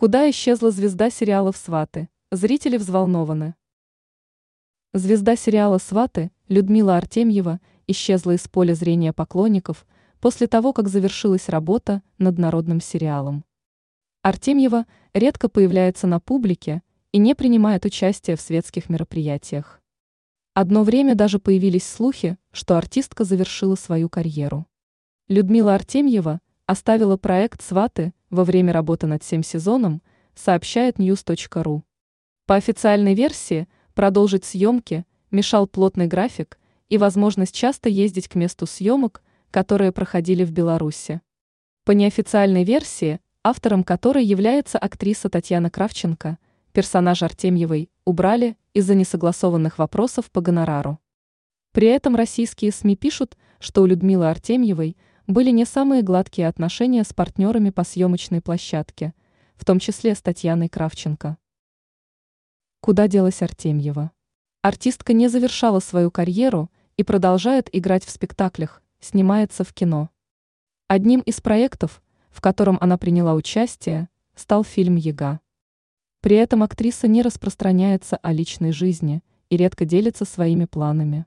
Куда исчезла звезда сериалов «Сваты»? Зрители взволнованы. Звезда сериала «Сваты» Людмила Артемьева исчезла из поля зрения поклонников после того, как завершилась работа над народным сериалом. Артемьева редко появляется на публике и не принимает участие в светских мероприятиях. Одно время даже появились слухи, что артистка завершила свою карьеру. Людмила Артемьева оставила проект «Сваты» во время работы над всем сезоном, сообщает news.ru. По официальной версии, продолжить съемки мешал плотный график и возможность часто ездить к месту съемок, которые проходили в Беларуси. По неофициальной версии, автором которой является актриса Татьяна Кравченко, персонаж Артемьевой убрали из-за несогласованных вопросов по гонорару. При этом российские СМИ пишут, что у Людмилы Артемьевой – были не самые гладкие отношения с партнерами по съемочной площадке, в том числе с Татьяной Кравченко. Куда делась Артемьева? Артистка не завершала свою карьеру и продолжает играть в спектаклях, снимается в кино. Одним из проектов, в котором она приняла участие, стал фильм «Яга». При этом актриса не распространяется о личной жизни и редко делится своими планами.